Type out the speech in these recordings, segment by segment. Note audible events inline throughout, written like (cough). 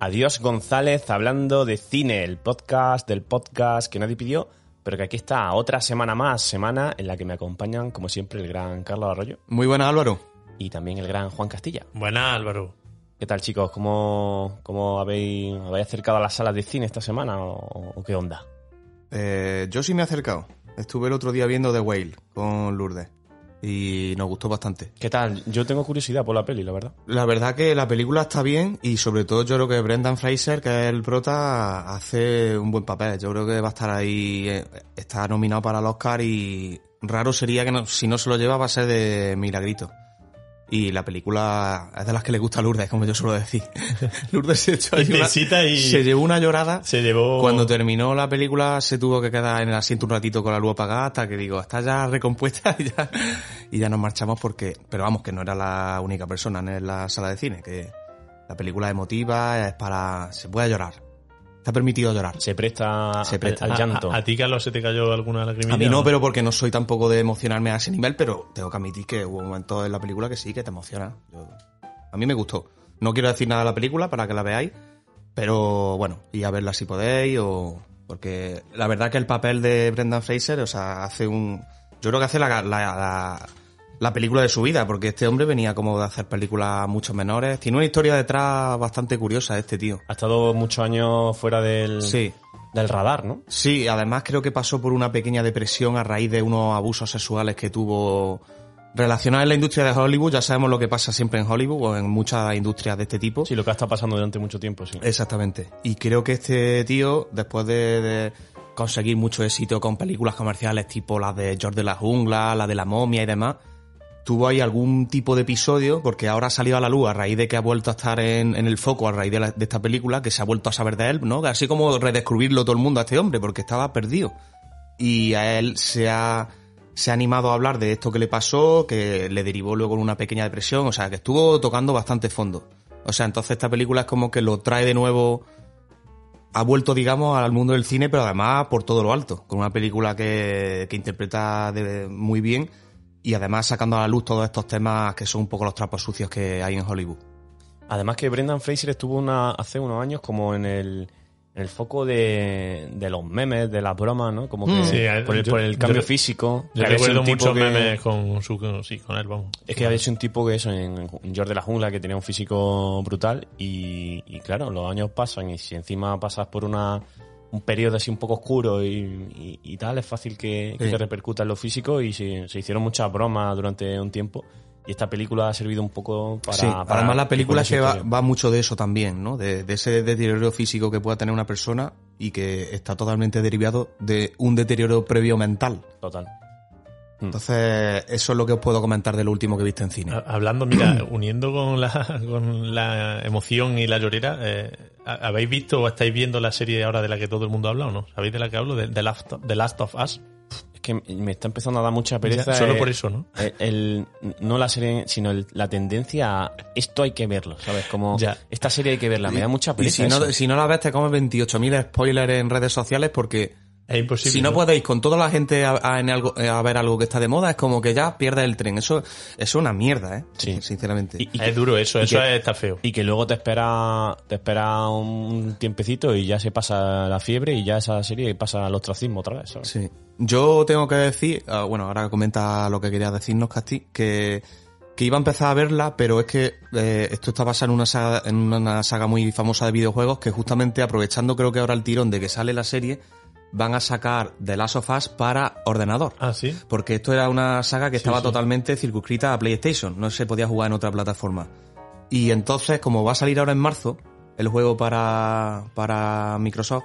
Adiós González hablando de cine, el podcast del podcast que nadie pidió, pero que aquí está otra semana más, semana en la que me acompañan, como siempre, el gran Carlos Arroyo Muy buenas, Álvaro. y también el gran Juan Castilla. Buenas, Álvaro. ¿Qué tal, chicos? ¿Cómo, cómo habéis, habéis acercado a las salas de cine esta semana o, o qué onda? Eh, yo sí me he acercado. Estuve el otro día viendo The Whale con Lourdes y nos gustó bastante. ¿Qué tal? Yo tengo curiosidad por la peli, la verdad. La verdad que la película está bien y sobre todo yo creo que Brendan Fraser, que es el prota, hace un buen papel. Yo creo que va a estar ahí, eh, está nominado para el Oscar y raro sería que no- si no se lo lleva va a ser de Milagrito. Y la película es de las que le gusta a Lourdes, como yo suelo decir. (laughs) Lourdes se, echó una- y- se llevó una llorada. Se llevó. Cuando terminó la película se tuvo que quedar en el asiento un ratito con la luz apagada hasta que digo, está ya recompuesta (laughs) y ya, y ya nos marchamos porque, pero vamos, que no era la única persona en la sala de cine, que la película es emotiva, es para, se puede llorar. Está permitido llorar. Se presta, Se presta. al, llanto. a- a ti, Carlos, se te cayó alguna lagrimilla? A mí no, pero porque no soy tampoco de emocionarme a ese nivel, pero tengo que admitir que hubo momentos en la película que sí, que te emociona. Yo- a mí me gustó. No quiero decir nada de la película para que la veáis, pero bueno, y a verla si podéis o... Porque la verdad que el papel de Brendan Fraser, o sea, hace un... Yo creo que hace la, la, la, la película de su vida, porque este hombre venía como de hacer películas mucho menores. Tiene una historia detrás bastante curiosa este tío. Ha estado muchos años fuera del, Sí. del radar, ¿no? Sí, además creo que pasó por una pequeña depresión a raíz de unos abusos sexuales que tuvo relacionados en la industria de Hollywood. Ya sabemos lo que pasa siempre en Hollywood o en muchas industrias de este tipo. Sí, lo que ha estado pasando durante mucho tiempo, sí. Exactamente. Y creo que este tío, después de, de conseguir mucho éxito con películas comerciales tipo las de George de la Jungla, la de la momia y demás, tuvo ahí algún tipo de episodio, porque ahora ha salido a la luz a raíz de que ha vuelto a estar en, en el foco a raíz de, esta película, que se ha vuelto a saber de él, ¿no? Así como redescubrirlo todo el mundo a este hombre, porque estaba perdido. Y a él se ha, se ha animado a hablar de esto que le pasó, que le derivó luego en una pequeña depresión, o sea, que estuvo tocando bastante fondo. O sea, entonces esta película es como que lo trae de nuevo, ha vuelto, digamos, al mundo del cine, pero además por todo lo alto, con una película que, que interpreta de- muy bien y además sacando a la luz todos estos temas que son un poco los trapos sucios que hay en Hollywood. Además que Brendan Fraser estuvo una, hace unos años como en el, en el foco de, de los memes, de las bromas, ¿no? Como que Mm. Sí, a- por, el, yo- por el cambio yo- físico. Yo recuerdo muchos que- memes con su. con- sí, con él, vamos. Es que había sido un tipo que eso, en, en George de la Jungla, que tenía un físico brutal y, y claro, los años pasan y si encima pasas por una un periodo así un poco oscuro y, y- y tal, es fácil que, que Sí. te repercuta en lo físico y se, se hicieron muchas bromas durante un tiempo y esta película ha servido un poco para... sí, para además la película esa va, va mucho de eso también, ¿no? De, de ese deterioro físico que pueda tener una persona y que está totalmente derivado de un deterioro previo mental. Total. Entonces, eso es lo que os puedo comentar de lo último que viste en cine. Ha- Hablando, mira, (clears throat) uniendo con la, con la emoción y la llorera, eh, ¿ha- ¿habéis visto o estáis viendo la serie ahora de la que todo el mundo habla o no? ¿Sabéis de la que hablo? De The Last, The Last of Us. Es que me está empezando a dar mucha pereza. Ya, solo eh, por eso, ¿no? el- el- no la serie, sino el- la tendencia a esto hay que verlo, ¿sabes? Como Ya. esta serie hay que verla, me da mucha Y pereza. si no, si no la ves, te comes 28.000 spoilers en redes sociales porque Es imposible. si no podéis con toda la gente a, a- en algo- a ver algo que está de moda, es como que ya pierdes el tren. Eso, eso es una mierda, ¿eh? Sí. Sinceramente. Y- y Es duro eso, eso que- está feo. Y que luego te espera, te espera un tiempecito y ya se pasa la fiebre y ya esa serie pasa al ostracismo otra vez, ¿sabes? Sí. Yo tengo que decir, ah, bueno, ahora comenta lo que quería decirnos, Casti, que, que iba a empezar a verla, pero es que eh, esto está basado en una, saga, en una saga muy famosa de videojuegos que justamente aprovechando creo que ahora el tirón de que sale la serie, van a sacar The Last of Us para ordenador. Ah, sí. Porque esto era una saga que estaba sí. totalmente circunscrita a PlayStation, no se podía jugar en otra plataforma. Y entonces, como va a salir ahora en marzo el juego para, para Microsoft,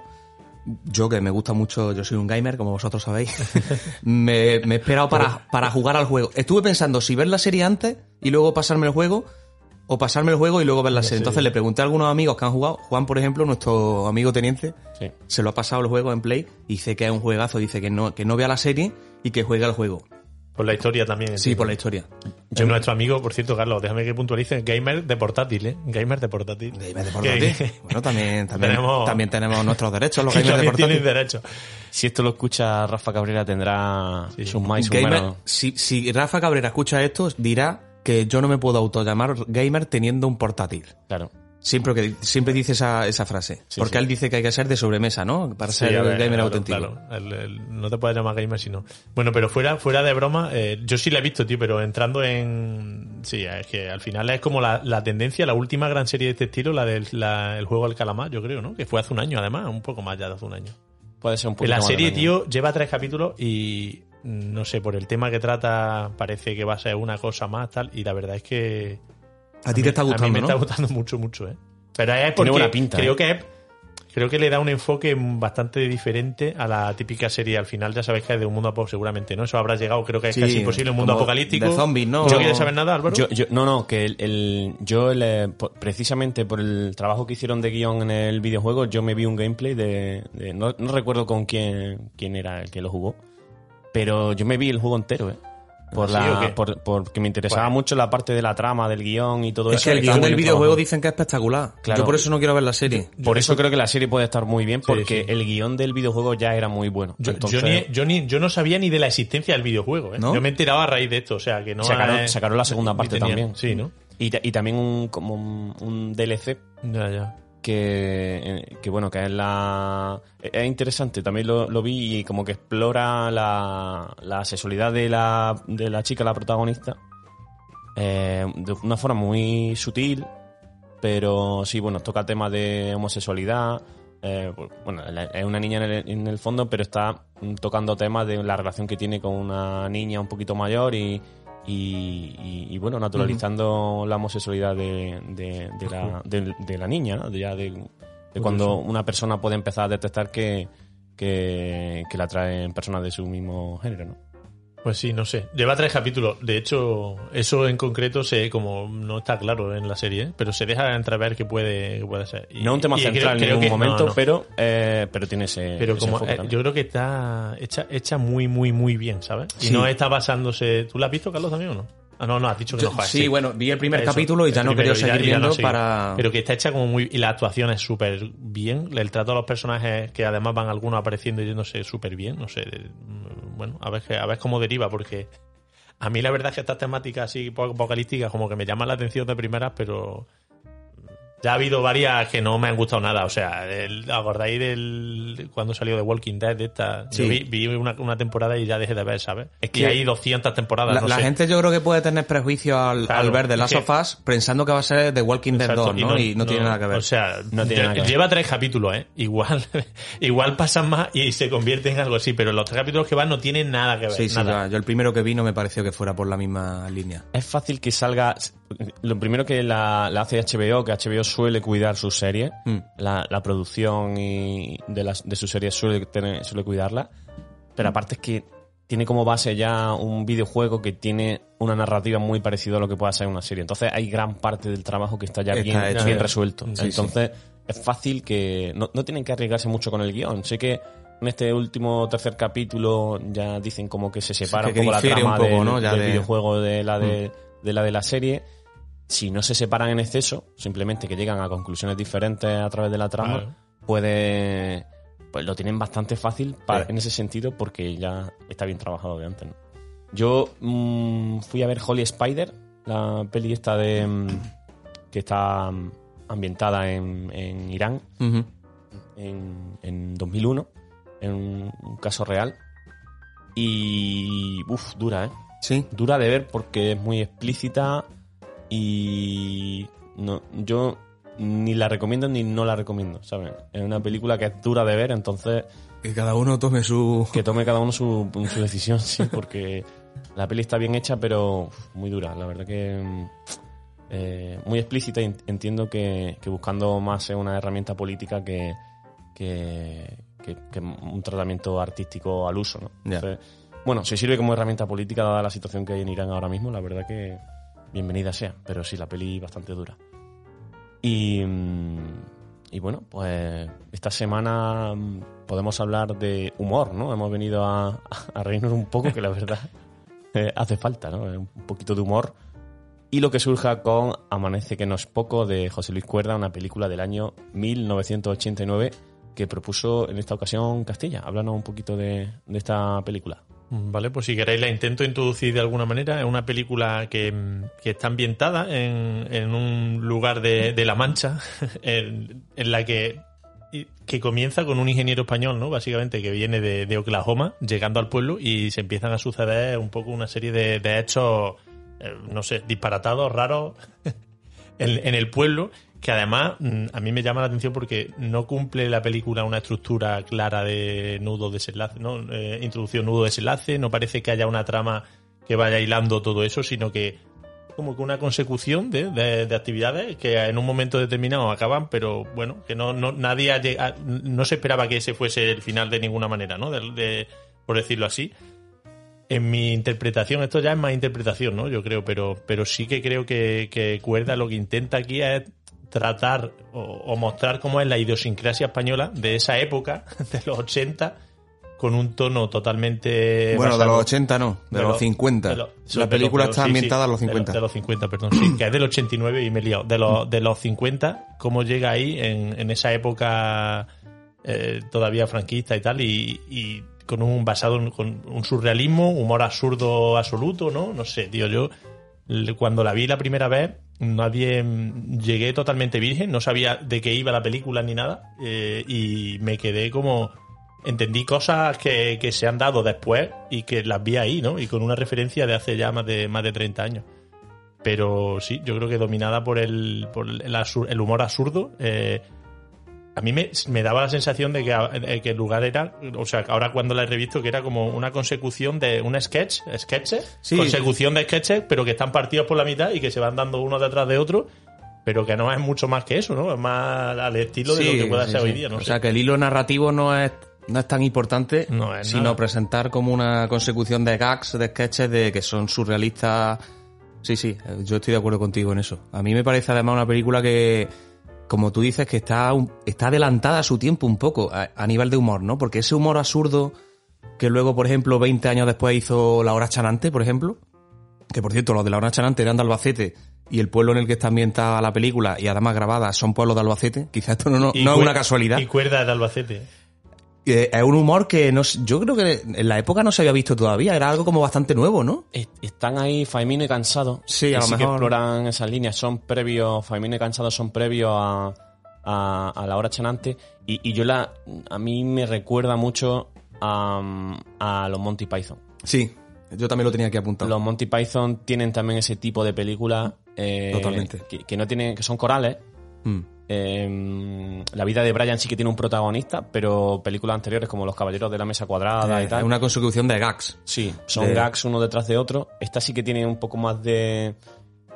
yo que me gusta mucho, yo soy un gamer, como vosotros sabéis, (laughs) me, me he esperado para, para jugar al juego. Estuve pensando si ver la serie antes y luego pasarme el juego, o pasarme el juego y luego ver la serie. Entonces le pregunté a algunos amigos que han jugado, Juan, por ejemplo, nuestro amigo teniente, Sí. se lo ha pasado el juego en Play y dice que es un juegazo, dice que no, que no vea la serie y que juegue al juego. Por la historia también. Sí, entiendo. por la historia. Es nuestro amigo, por cierto, Carlos, déjame que puntualice, gamer de portátil, ¿eh? Gamer de portátil. Gamer de portátil. Bueno, también, (laughs) también, Tenemos- también tenemos nuestros derechos, los (laughs) gamers de portátil. Si esto lo escucha Rafa Cabrera tendrá sus más y sus Gamer- menos. si, si Rafa Cabrera escucha esto, dirá que yo no me puedo autollamar gamer teniendo un portátil. Claro. Siempre, que, siempre dice esa, esa frase. Sí, porque sí. él dice que hay que ser de sobremesa, ¿no? Para ser ver, gamer claro, auténtico. claro. El- el- no te puedes llamar gamer si no. Bueno, pero fuera, fuera de broma, eh, yo sí la he visto, tío, pero entrando en. Sí, es que al final es como la, la tendencia, la última gran serie de este estilo, la del la- el juego del calamar, yo creo, ¿no? Que fue hace un año, además, un poco más ya de hace un año. Puede ser un poquito la serie, tío, lleva tres capítulos y no sé, por el tema que trata, parece que va a ser una cosa más, tal, y la verdad es que. A ti te está A mí gustando, me ¿no? está gustando mucho, mucho, ¿eh? Pero es Tiene porque buena pinta, creo ¿eh? que es- creo que le da un enfoque bastante diferente a la típica serie. Al final ya sabes que es de un mundo apocalíptico, seguramente, ¿no? Eso habrá llegado, creo que es Sí, casi imposible, un mundo apocalíptico. de zombies, ¿no? ¿No quieres saber nada, Álvaro? Yo, yo- no, no, que el, el- yo el, eh, precisamente por el trabajo que hicieron de guion en el videojuego, yo me vi un gameplay de, de- no, no recuerdo con quién, quién era el que lo jugó, pero yo me vi el juego entero, ¿eh? Por ¿Ah, la, por, porque me interesaba Bueno. mucho la parte de la trama, del guion y todo Es eso. que el guion del videojuego dicen que es espectacular. Claro. Yo por eso no quiero ver la serie. Por eso creo que la serie puede estar muy bien, porque sí. el guion del videojuego ya era muy bueno. Yo, Entonces, yo ni- yo ni- yo no sabía ni de la existencia del videojuego, ¿eh? ¿No? Yo me he enterado a raíz de esto, o sea, que no sacaron, es- sacaron la segunda parte tenía- también. Sí, ¿no? Y, ta- y también un, como un, un DLC Ya, ya. Que, eh, que bueno, que es la... Es interesante, también lo, vi y como que explora la, la sexualidad de la, de la chica, la protagonista, eh, de una forma muy sutil, pero sí, bueno, toca temas de homosexualidad. eh, bueno, la- es una niña en el, en el fondo, pero está tocando temas de la relación que tiene con una niña un poquito mayor y, y, y- y, bueno, naturalizando la homosexualidad de, de- de la, de- de la niña, ¿no? De ya de, de cuando una persona puede empezar a detectar que, que, que la atraen personas de su mismo género, ¿no? Pues sí, no sé. Lleva tres capítulos. De hecho, eso en concreto se como no está claro en la serie, pero se deja entrever que puede, que puede ser. Y- No es un tema creo- central en creo ningún que- momento, no, no. pero eh, pero tiene ese. Pero ese como eh, yo creo que está hecha, hecha muy, muy, muy bien, ¿sabes? Y Sí. no está basándose. ¿Tú la has visto, Carlos, también o no? Ah, no, no, has dicho que Yo- no. joder, sí, bueno, vi el primer Eso, capítulo y ya no quería ya- seguir ya no para... Pero que está hecha como muy. Y la actuación es súper bien. El trato de los personajes, que además van algunos apareciendo y yéndose súper bien. No sé. Bueno, a ver, a ver cómo deriva, porque. A mí la verdad es que estas temáticas así apocalípticas como que me llaman la atención de primeras, pero ya ha habido varias que no me han gustado nada. O sea, el, ¿acordáis del cuando salió de Walking Dead? De esta, Sí. Yo vi, vi una, una temporada y ya dejé de ver, ¿sabes? Es que- hay 200 temporadas. La, no la sé. gente yo creo que puede tener prejuicios al, Claro, al ver The Last que- of Us pensando que va a ser The Walking Dead Exacto, 2, ¿no? Y no, tiene nada que ver. O sea, No tiene lle- nada que ver. lleva tres capítulos, ¿eh? Igual, (laughs) igual pasan más y se convierte en algo así, pero los tres capítulos que van no tienen nada que ver. sí, sí, nada. ya. yo el primero que vi no me pareció que fuera por la misma línea. Es fácil que salga. Lo primero que la, la hace HBO, que HBO suele cuidar sus series, Mm. la, la producción y de, las, de sus series suele, tener, suele cuidarla. Pero aparte es que tiene como base ya un videojuego que tiene una narrativa muy parecida a lo que pueda ser una serie. Entonces hay gran parte del trabajo que está ya Está bien, hecho. bien resuelto. Sí, Entonces es fácil que. No, no tienen que arriesgarse mucho con el guion. Sé que en este último tercer capítulo ya dicen como que se separa que un poco la un trama poco, del, ¿no? Ya del de- Mm. videojuego de la de, de la de la serie. Si no se separan en exceso, simplemente que llegan a conclusiones diferentes a través de la trama, Claro. puede. Pues lo tienen bastante fácil para- Sí. en ese sentido porque ya está bien trabajado de antes. ¿no? Yo mm, fui a ver Holy Spider, la peli esta de. mm, que está mm, ambientada en, en Irán en, en 2001, en un, un caso real. Y. Uf, dura, ¿eh? Sí. Dura de ver porque es muy explícita y. No, yo ni la recomiendo ni no la recomiendo, ¿sabes? Es una película que es dura de ver, entonces Que cada uno tome su... que tome cada uno su, su decisión, sí, porque la peli está bien hecha, pero muy dura. La verdad que mm, eh, muy explícita y entiendo que, que buscando más es una herramienta política que, que, un tratamiento artístico al uso, ¿no? Bueno, si sirve como herramienta política dada la situación que hay en Irán ahora mismo, la verdad que bienvenida sea, pero sí, la peli bastante dura. Y, mm, bueno, pues esta semana mm, podemos hablar de humor, ¿no? Hemos venido a, a reírnos un poco, que la verdad (laughs) eh, hace falta, ¿no? Un poquito de humor. Y lo que surja con Amanece que no es poco de José Luis Cuerda, una película del año 1989 que propuso en esta ocasión Castilla. Háblanos un poquito de esta película. Vale, pues si queréis la intento introducir de alguna manera. Es una película que, que está ambientada en, en un lugar de, de La Mancha, (laughs) en, la que que comienza con un ingeniero español, ¿no? Básicamente, que viene de, de, Oklahoma, llegando al pueblo y se empiezan a suceder un poco una serie de, hechos, eh, no sé, disparatados, raros (laughs) en, el pueblo, que además mm, a mí me llama la atención porque no cumple la película una estructura clara de nudo desenlace, ¿no? Eh, introducción nudo desenlace, no parece que haya una trama que vaya hilando todo eso, sino que como que una consecución de, de, de, actividades que en un momento determinado acaban, pero bueno, que no, no nadie ha llegado, no se esperaba que ese fuese el final de ninguna manera, ¿no? De, por decirlo así. En mi interpretación, esto ya es más interpretación, ¿no? Yo creo, pero, pero sí que creo que, que Cuerda lo que intenta aquí es tratar o, o mostrar cómo es la idiosincrasia española de esa época, (laughs) de los 80, con un tono totalmente. Bueno, de los 80 no, de, de los 50. De lo, la película está ambientada sí, a los 50. De, de, los 50, perdón, sí, que es del 89 y me he liado. De los, de los 50, cómo llega ahí en, en esa época eh, todavía franquista y tal, y, y con un basado en con un surrealismo, humor absurdo absoluto, ¿no? No sé, tío, yo cuando la vi la primera vez, nadie llegué totalmente virgen, no sabía de qué iba la película ni nada, eh, y me quedé como entendí cosas que, que, se han dado después y que las vi ahí, ¿no? Y con una referencia de hace ya más de, más de 30 años. Pero sí, yo creo que dominada por el, por el, el humor absurdo, eh, a mí me, me, daba la sensación de que, de que, el lugar era, o sea, ahora cuando la he revisto, que era como una consecución de un sketch, sketches, sí. consecución de sketches, pero que están partidos por la mitad y que se van dando uno detrás de otro pero que no es mucho más que eso, ¿no? Es más al estilo sí, de lo que pueda sí, ser sí. hoy día, ¿no? O sea, que el hilo narrativo no es no es tan importante, no es sino nada. presentar como una consecución de gags, de sketches, de que son surrealistas. Sí, sí, yo estoy de acuerdo contigo en eso. A mí me parece además una película que, como tú dices, que está, está adelantada a su tiempo un poco, a, a nivel de humor, ¿no? Porque ese humor absurdo que luego, por ejemplo, 20 años después hizo La Hora Chanante, por ejemplo, que por cierto, los de La Hora Chanante eran de Albacete, y el pueblo en el que está ambientada la película y además grabada son pueblos de Albacete. Quizás esto no, no, no es una casualidad. Y cuerda de Albacete. Eh, es un humor que no, yo creo que en la época no se había visto todavía, era algo como bastante nuevo, ¿no? Están ahí Faimino y Cansado. Sí, a lo sí mejor. que exploran esas líneas, son previos, Faimino y Cansado son previos a, a, a la hora chanante y, y, yo la, a mí me recuerda mucho a, a los Monty Python. Sí, yo también lo tenía que apuntar. Los Monty Python tienen también ese tipo de películas eh, Totalmente. Que, que, no tienen, que son corales. Mm. Eh, la vida de Brian sí que tiene un protagonista, pero películas anteriores como Los Caballeros de la Mesa Cuadrada eh, y tal. Es una consecución de gags. Sí, son de... gags uno detrás de otro. Esta sí que tiene un poco más de.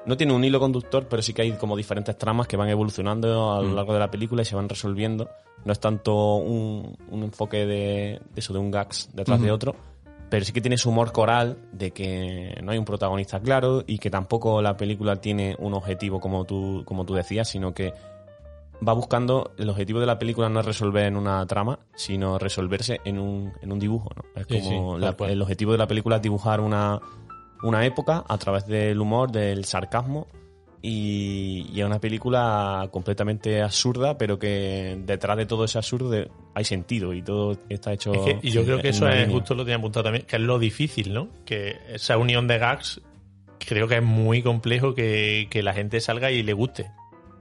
No tiene un hilo conductor, pero sí que hay como diferentes tramas que van evolucionando a lo largo de la película y se van resolviendo. No es tanto un, un enfoque de, de, eso, de un gags detrás uh -huh. de otro, pero sí que tiene su humor coral de que no hay un protagonista claro y que tampoco la película tiene un objetivo como tú, como tú decías, sino que va buscando, el objetivo de la película no es resolver en una trama, sino resolverse en un, en un dibujo, ¿no? Es sí, como sí, la, el objetivo de la película es dibujar una, una época a través del humor, del sarcasmo, y, y, es una película completamente absurda, pero que detrás de todo ese absurdo de, hay sentido y todo está hecho. Es que, y yo creo que eso es, línea. justo lo tenía apuntado también, que es lo difícil, ¿no? Que esa unión de gags creo que es muy complejo que, que la gente salga y le guste.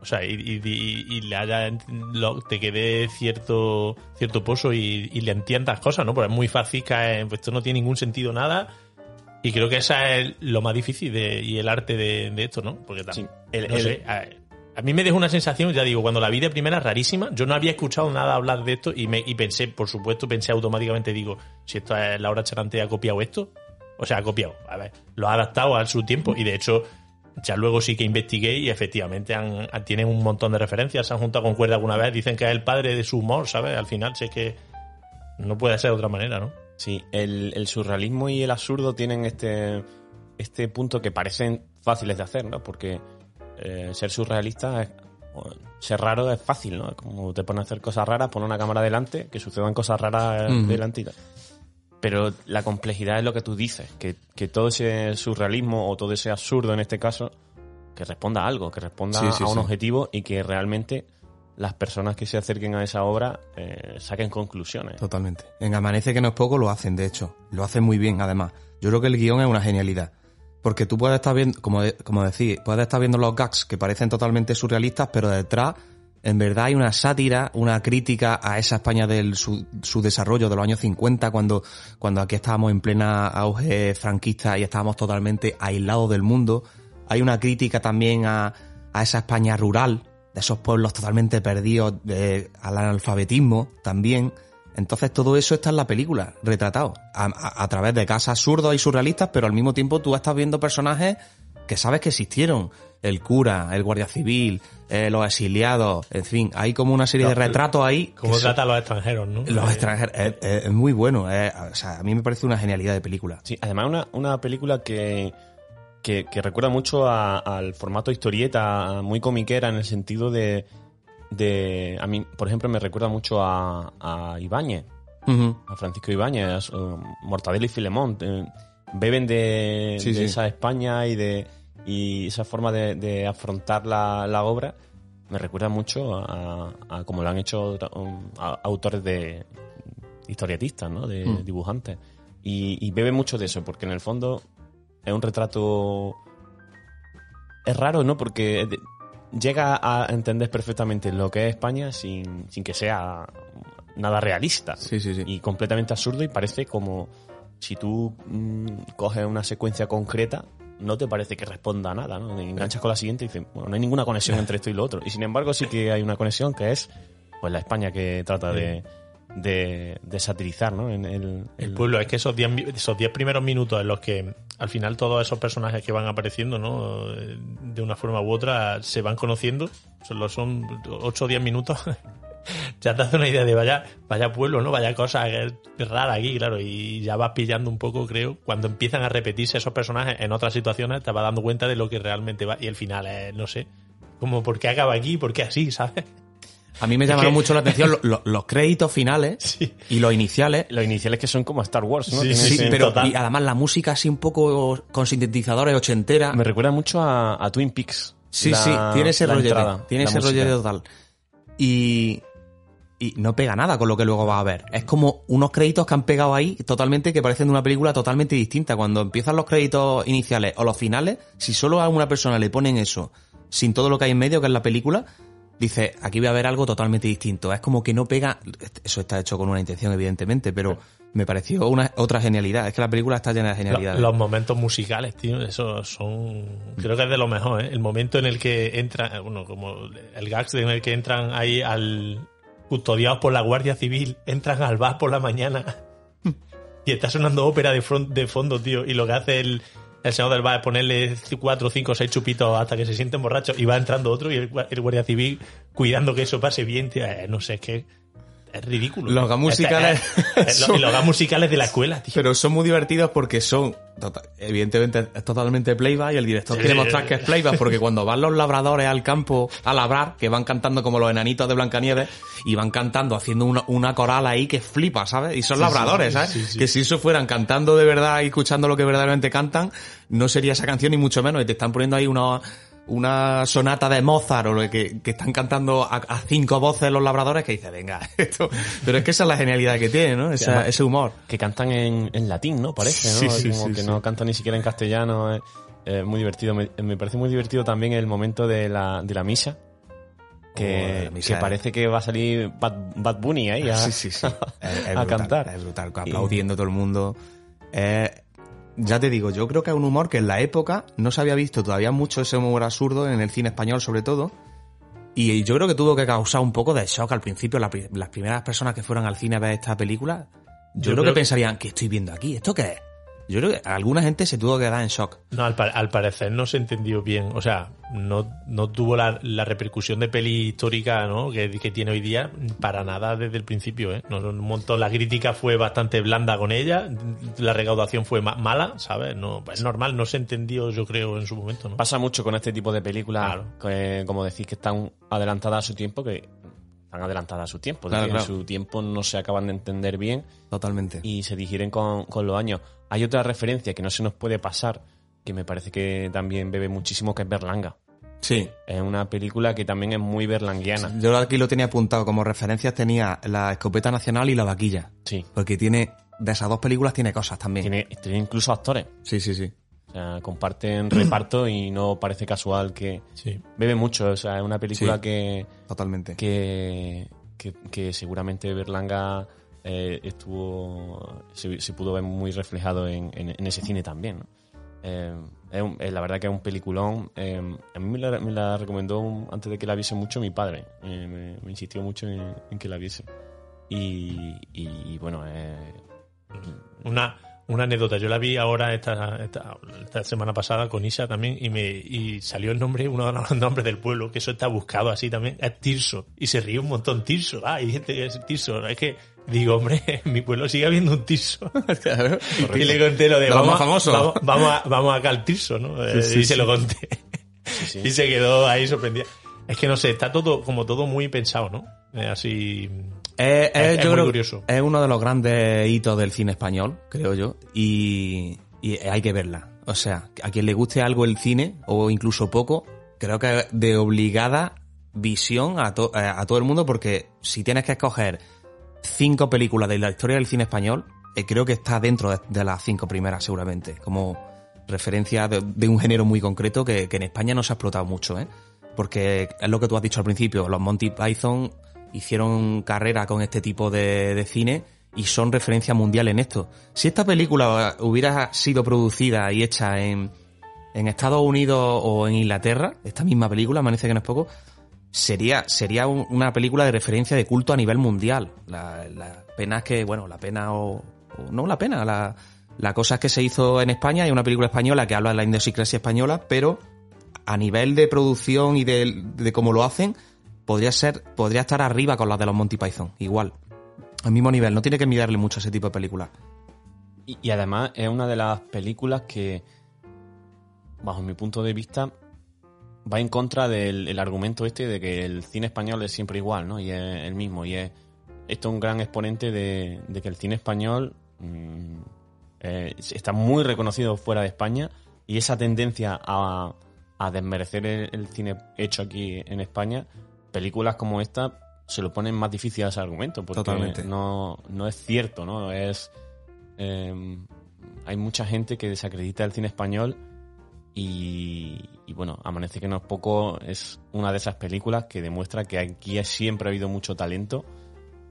O sea, y, y, y, le haya, lo, te quede cierto, cierto pozo y, y, le entiendas cosas, ¿no? Porque es muy fácil caer, pues esto no tiene ningún sentido nada. Y creo que esa es lo más difícil de, y el arte de, de, esto, ¿no? Porque sí, el, no el, sé, a, a, mí me dejó una sensación, ya digo, cuando la vi de primera rarísima, yo no había escuchado nada hablar de esto y, me, y pensé, por supuesto, pensé automáticamente, digo, si esto es Laura Charante ha copiado esto, o sea, ha copiado, a ver, lo ha adaptado a su tiempo y de hecho ya luego sí que investigué y efectivamente han, tienen un montón de referencias, se han juntado con cuerda alguna vez, dicen que es el padre de su humor, ¿sabes? Al final sé que no puede ser de otra manera, ¿no? Sí, el, el surrealismo y el absurdo tienen este, este punto que parecen fáciles de hacer, ¿no? Porque eh, ser surrealista es, ser raro es fácil, ¿no? Como te pones a hacer cosas raras, poner una cámara delante, que sucedan cosas raras -huh. delante y tal. Pero la complejidad es lo que tú dices, que, que, todo ese surrealismo o todo ese absurdo en este caso, que responda a algo, que responda sí, sí, a un sí. objetivo y que realmente las personas que se acerquen a esa obra eh, saquen conclusiones. Totalmente. En Amanece que no es poco lo hacen, de hecho. Lo hacen muy bien, además. Yo creo que el guion es una genialidad. Porque tú puedes estar viendo, como, de- como decís, puedes estar viendo los gags que parecen totalmente surrealistas, pero detrás, en verdad, hay una sátira, una crítica a esa España del su, su desarrollo de los años 50, cuando, cuando aquí estábamos en plena auge franquista y estábamos totalmente aislados del mundo. Hay una crítica también a, a esa España rural, de esos pueblos totalmente perdidos, de- al analfabetismo también. Entonces todo eso está en la película, retratado, a, a- a través de casos absurdos y surrealistas, pero al mismo tiempo tú estás viendo personajes que sabes que existieron. El cura, el guardia civil, eh, los exiliados, en fin, hay como una serie de retratos ahí. son- trata a los extranjeros, ¿no? los Eh, extranjeros, es, es- es muy bueno, es- o sea, a mí me parece una genialidad de película. Sí, además una, una película que, que, que recuerda mucho a- al formato historieta, muy comiquera en el sentido de, de... A mí, por ejemplo, me recuerda mucho a, a Ibáñez, a Francisco Ibáñez, a Mortadelo y Filemón. eh, beben de, Sí, de sí. esa España y de y esa forma de, de afrontar la, la obra me recuerda mucho a, a como lo han hecho um, autores de historietistas, ¿no? De Mm. dibujantes. Y, y bebe mucho de eso, porque en el fondo es un retrato... Es raro, ¿no? Porque llega a entender perfectamente lo que es España sin, sin que sea nada realista Sí, sí, sí. y completamente absurdo y parece como si tú mm, coges una secuencia concreta no te parece que responda a nada, ¿no? Te enganchas con la siguiente y dices, bueno, no hay ninguna conexión (laughs) entre esto y lo otro. Y sin embargo sí que hay una conexión que es pues la España que trata de, de, de satirizar, ¿no? En el, El el- pueblo, es que esos 10 mi- esos 10 primeros minutos en los que al final todos esos personajes que van apareciendo, ¿no? Eh, De una forma u otra se van conociendo, solo son 8 o 10 minutos. (laughs) ya te hace una idea de vaya, vaya pueblo, ¿no? Vaya cosa rara aquí, claro, y ya vas pillando un poco, creo, cuando empiezan a repetirse esos personajes en otras situaciones, te vas dando cuenta de lo que realmente va, y el final es, no sé, como por qué acaba aquí, por qué así, (laughs) ¿sabes? A mí me llamaron que- mucho la atención lo- lo- (laughs) los créditos finales Sí. y los iniciales. Los iniciales que son como Star Wars, ¿no? Sí, pero total. y además la música así un poco con sintetizadores ochentera. Me recuerda mucho a, a Twin Peaks. Sí, la- sí, tiene ese rollete. entrada, tiene ese música. rollete total. Y, y no pega nada con lo que luego va a ver. Es como unos créditos que han pegado ahí totalmente que parecen de una película totalmente distinta. Cuando empiezan los créditos iniciales o los finales, si solo a una persona le ponen eso, sin todo lo que hay en medio, que es la película, dice, aquí voy a ver algo totalmente distinto. Es como que no pega, eso está hecho con una intención, evidentemente, pero me pareció una otra genialidad. Es que la película está llena de genialidades. Los, momentos musicales, tío, eso son. Creo que es de lo mejor, ¿eh? El momento en el que entran, bueno, como el gags en el que entran ahí al. custodiados por la Guardia Civil, entran al bar por la mañana (laughs) y está sonando ópera de, de fondo, tío, y lo que hace el. El señor del bar ponerle cuatro, cinco, seis chupitos hasta que se sienten borrachos y va entrando otro y el, el guardia civil cuidando que eso pase bien. Eh, no sé, es que es ridículo. Los gags musicales Eh, eh, son- y los gags musicales de la escuela, tío. Pero son muy divertidos porque son, tota- evidentemente es totalmente playback y el director quiere mostrar que es playback porque cuando van los labradores al campo a labrar, que van cantando como los enanitos de Blancanieves y van cantando haciendo una, una coral ahí que flipa, ¿sabes? Y son labradores, ¿sabes? sí, sí. Que si eso fueran cantando de verdad y escuchando lo que verdaderamente cantan, no sería esa canción ni mucho menos y te están poniendo ahí una una sonata de Mozart o lo que, que están cantando a, a cinco voces los labradores que dice, venga, (laughs) esto. Pero es que esa es la genialidad que tiene, ¿no? Esa- además- ese humor. que cantan en, en latín, ¿no? Parece, ¿no? Sí, sí, Como sí, que no cantan ni siquiera en castellano. Es, es muy divertido. Me, me parece muy divertido también el momento de la, de la misa. Que, Oh, misa. que parece que va a salir Bad, Bad Bunny ahí a, Sí, sí, sí. (laughs) Es, es a brutal, cantar. Es brutal, aplaudiendo todo el mundo. Eh, ya te digo, yo creo que es un humor que en la época no se había visto todavía mucho ese humor absurdo en el cine español sobre todo. Y yo creo que tuvo que causar un poco de shock al principio. La pri- las primeras personas que fueran al cine a ver esta película, yo, Yo creo, creo- que pensarían, ¿qué estoy viendo aquí? ¿Esto qué es? Yo creo que alguna gente se tuvo que quedar en shock. No, al, pa- al parecer no se entendió bien. O sea, no, no tuvo la, la repercusión de peli histórica ¿no? que, que tiene hoy día para nada desde el principio. ¿eh? No, un montón, la crítica fue bastante blanda con ella, la recaudación fue ma- mala, ¿sabes? No, es normal, no se entendió, yo creo, en su momento. ¿no? Pasa mucho con este tipo de películas, Claro. que, como decís, que están adelantadas a su tiempo, que están adelantadas a su tiempo. Claro, claro. En su tiempo no se acaban de entender bien Totalmente. y se digieren con, con los años. Hay otra referencia que no se nos puede pasar, que me parece que también bebe muchísimo, que es Berlanga. Sí. Es una película que también es muy berlanguiana. Yo aquí lo tenía apuntado como referencias, tenía la escopeta nacional y la vaquilla. Sí. Porque tiene, de esas dos películas tiene cosas también. Tiene, tiene incluso actores. Sí, sí, sí. O sea, comparten (clears throat) reparto y no parece casual que Sí. bebe mucho. O sea, es una película Sí. que, Totalmente. que, que, que seguramente Berlanga eh, estuvo se, pudo ver muy reflejado en, ese cine también. Eh, eh, la verdad que es un peliculón. A mí me la, me la recomendó antes de que la viese mucho mi padre. Me, insistió mucho en, que la viese. Y, y, bueno, Una, una anécdota, yo la vi ahora esta, esta, semana pasada con Isa también y me y salió el nombre, uno de los (laughs) nombres del pueblo, que eso está buscado así también, es Tirso. Y se ríe un montón, Tirso. Ah, hay gente que es Tirso. Es que digo, hombre, (laughs) en mi pueblo sigue habiendo un Tirso. (laughs) y le conté lo de vamos, más famosos. vamos, vamos, a, vamos acá al Tirso, ¿no? Eh, Sí, sí, y se sí. lo conté. Y se quedó ahí sorprendido. Es que no sé, está todo como todo muy pensado, ¿no? Eh, así. Es, es- yo muy creo curioso. es uno de los grandes hitos del cine español, creo yo, y, y hay que verla. O sea, a quien le guste algo el cine, o incluso poco, creo que de obligada visión a, to- a todo el mundo, porque si tienes que escoger cinco películas de la historia del cine español, eh, creo que está dentro de, las cinco primeras seguramente, como referencia de, de un género muy concreto que, que en España no se ha explotado mucho, ¿eh? Porque es lo que tú has dicho al principio, los Monty Python hicieron carrera con este tipo de, de cine y son referencia mundial en esto. Si esta película hubiera sido producida y hecha en, en Estados Unidos o en Inglaterra, esta misma película, Amanece que no es poco, sería, sería un- una película de referencia de culto a nivel mundial. La, la pena es que, bueno, la pena o, o no la pena, la, la cosa es que se hizo en España, hay una película española que habla de la idiosincrasia española, pero a nivel de producción y de, de cómo lo hacen, podría ser, podría estar arriba con las de los Monty Python, igual. Al mismo nivel, no tiene que mirarle mucho a ese tipo de películas. Y, y además es una de las películas que, bajo mi punto de vista, va en contra del el argumento este de que el cine español es siempre igual, ¿no? Y es el mismo. Y es esto es un gran exponente de, de que el cine español mm, eh, está muy reconocido fuera de España y esa tendencia a, a desmerecer el, el cine hecho aquí en España, películas como esta se lo ponen más difícil a ese argumento porque Totalmente. no, no es cierto, ¿no? Es eh, hay mucha gente que desacredita el cine español y, y bueno, Amanece que no es poco es una de esas películas que demuestra que aquí siempre ha habido mucho talento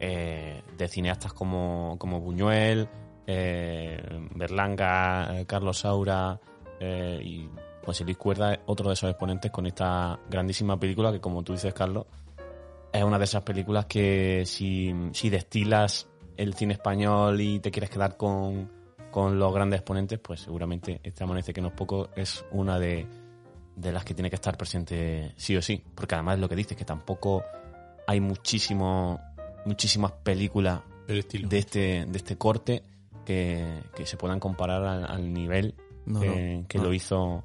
eh, de cineastas como, como Buñuel, eh, Berlanga, eh, Carlos Saura eh, y José Luis Cuerda, otro de esos exponentes con esta grandísima película que como tú dices, Carlos, es una de esas películas que si, si destilas el cine español y te quieres quedar con, con los grandes exponentes, pues seguramente este Amanece que no es poco es una de, de las que tiene que estar presente sí o sí. Porque además es lo que dices, que tampoco hay muchísimo, muchísimas películas estilo. de este, de este corte que, que se puedan comparar al, al nivel No, que, no, que no. lo hizo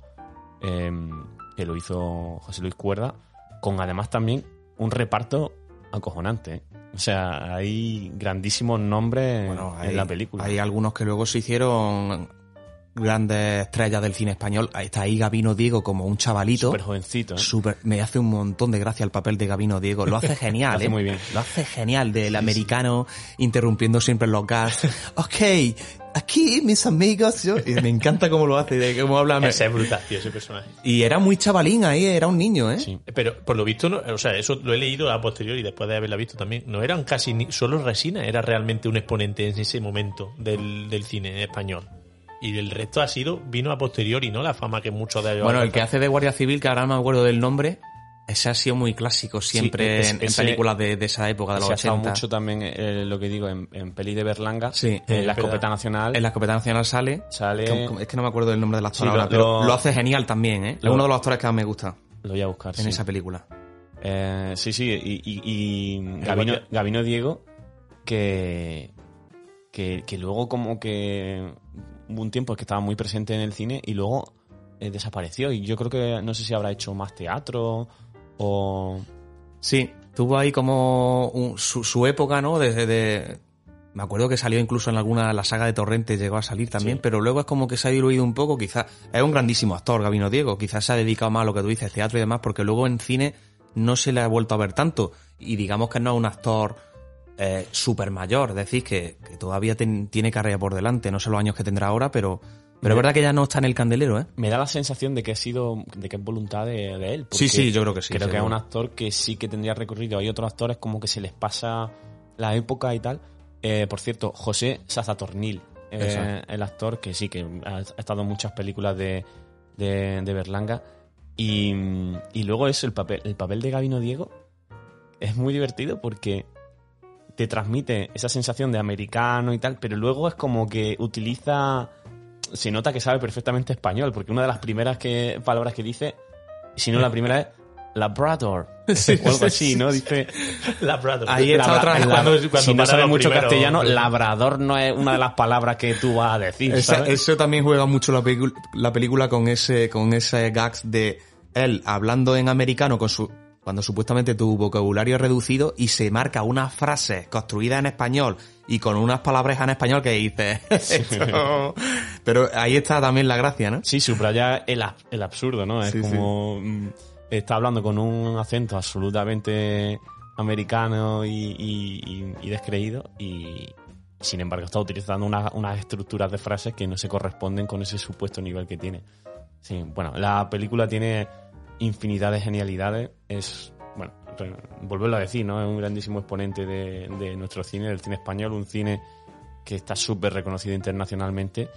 em, que lo hizo José Luis Cuerda, con además también un reparto acojonante. ¿eh? O sea, hay grandísimos nombres Bueno, en la película. hay algunos que luego se hicieron grandes estrellas del cine español. Ahí está ahí Gabino Diego como un chavalito. Súper jovencito. ¿eh? Súper- me hace un montón de gracia el papel de Gabino Diego. Lo hace (laughs) genial, Lo hace ¿eh? muy bien. Lo hace genial, del americano interrumpiendo siempre los gas. (laughs) ok, aquí mis amigos. Yo, y me encanta cómo lo hace, de cómo habla. Ese es brutal, tío, ese personaje. Y era muy chavalín ahí, era un niño, ¿eh? Sí. Pero por lo visto, no, o sea, eso lo he leído a posteriori después de haberla visto también. No eran casi ni, solo Resina, era realmente un exponente en ese momento del, del cine español. Y el resto ha sido, vino a posteriori, ¿no? La fama que muchos de ellos. Bueno, el que hace de Guardia Civil, que ahora no me acuerdo del nombre, ese ha sido muy clásico siempre es- en, películas de, de esa época, de los Se ha estado 80. mucho también eh, lo que digo en, en peli de Berlanga. Sí. En la Eh, escopeta nacional. En la escopeta nacional sale. Sale-. Es que no me acuerdo del nombre del actor Sí, ahora, lo- pero lo- hace genial también, ¿eh? Es uno de los actores que más me gusta Lo voy a buscar. en sí. esa película. Eh, sí, sí, y, y- y Gabino, Gabino Diego, que, que, que luego como que un tiempo que estaba muy presente en el cine y luego eh, desapareció. Y yo creo que no sé si habrá hecho más teatro o... Sí, tuvo ahí como un- su, su época, ¿no? Desde de, Me acuerdo que salió incluso en alguna, la saga de Torrente llegó a salir también, pero luego es como que se ha diluido un poco, quizás, es un grandísimo actor, Gabino Diego, quizás se ha dedicado más a lo que tú dices, teatro y demás, porque luego en cine no se le ha vuelto a ver tanto, y digamos que no es un actor eh, súper mayor, es decir, que, que todavía ten- tiene carrera por delante, no sé los años que tendrá ahora, pero, pero es verdad que ya no está en el candelero, ¿eh? Me da la sensación de que ha sido, de que es voluntad de, de él. Sí, sí, yo creo que sí, Creo que es un actor que sí que tendría recorrido. Hay otros actores como que se les pasa la época y tal. Eh, por cierto, José Sazatornil, eh, el actor que sí, que ha, estado en muchas películas de, de, de Berlanga. Y, y luego eso, el papel, el papel de Gabino Diego es muy divertido porque te transmite esa sensación de americano y tal, pero luego es como que utiliza. Se nota que sabe perfectamente español, porque una de las primeras que, palabras que dice, si no la primera es Labrador, (laughs) o algo así, ¿no? Dice. Labrador. Ahí está otra vez. Cuando- cuando si no sabes mucho primero, castellano, labrador no es una de las palabras que tú vas a decir. Esa- ¿sabes? eso también juega mucho la, la película con ese, con ese gags de él hablando en americano con su, cuando supuestamente tu vocabulario es reducido y se marca unas frases construidas en español y con unas palabras en español que dices, (laughs) esto- pero ahí está también la gracia, ¿no? Sí, subraya el, el absurdo, ¿no? Es Sí, como. mm, Está hablando con un acento absolutamente americano y, y- y- y descreído y. Sin embargo, está utilizando una- unas estructuras de frases que no se corresponden con ese supuesto nivel que tiene. Sí, bueno, la película tiene infinidad de genialidades. Es, bueno, volverlo a decir, ¿no? Es un grandísimo exponente de, de nuestro cine, del cine español, un cine que está súper reconocido internacionalmente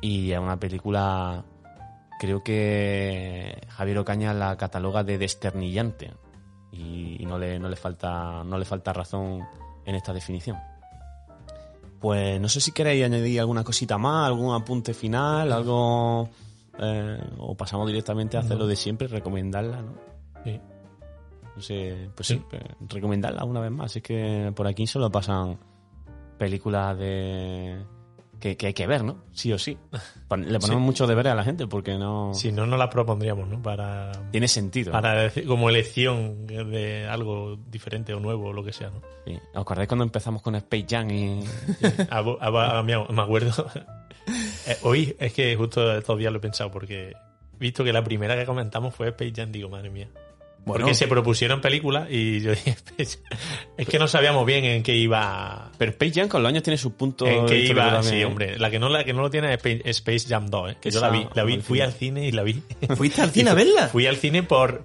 y es una película creo que Javier Ocaña la cataloga de desternillante y, y no le no le falta no le falta razón en esta definición pues no sé si queréis añadir alguna cosita más algún apunte final algo eh, o pasamos directamente a hacer No. lo de siempre recomendarla no Sí. no sé, pues sí, Sí. eh, recomendarla una vez más. Es que por aquí solo pasan películas de que, que hay que ver, ¿no? Sí o sí. (laughs) Le ponemos Sí. mucho deberes a la gente porque no Si no, no la propondríamos, ¿no? Para, tiene sentido. para decir, como elección de algo diferente o nuevo o lo que sea, ¿no? Sí. ¿Os acordáis cuando empezamos con Space Jam y A a- a- me me acuerdo. Eh, hoy es que justo estos días lo he pensado porque visto que la primera que comentamos fue Space Jam, digo, madre mía. Bueno. Porque se propusieron películas y yo dije, Jam. (laughs) es que no sabíamos bien en qué iba. Pero Space Jam con los años tiene sus puntos En qué iba, también, sí, ¿eh? hombre. La que no, la que no lo tiene es Space, Jam 2, ¿eh? que yo la vi. La vi, fui al cine y la vi. (laughs) ¿Fuiste al (laughs) cine a verla? Fui al cine por,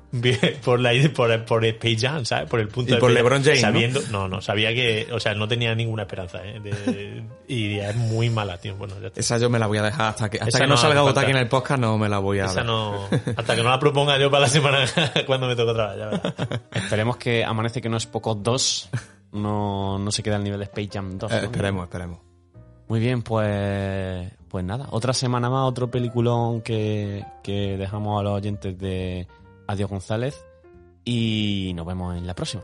por, la, por, por Space Jam, ¿sabes? Por el punto Y de por Space. LeBron James. Sabiendo, ¿no? no, sabía que, o sea, no tenía ninguna esperanza, ¿eh? De- y es muy mala, tío. Bueno, ya. Esa yo me la voy a dejar hasta que, hasta Esa que no, no salga falta. Otaki en el podcast, no me la voy a Esa ver. no, hasta que no la proponga yo para la semana cuando me toque otra vez, ya verás. (laughs) Esperemos que Amanece que no es poco 2 no, no se quede al nivel de Space Jam 2. Eh, ¿no? esperemos, esperemos. Muy bien, pues, pues nada, otra semana más, otro peliculón que, que dejamos a los oyentes de Adiós González y nos vemos en la próxima.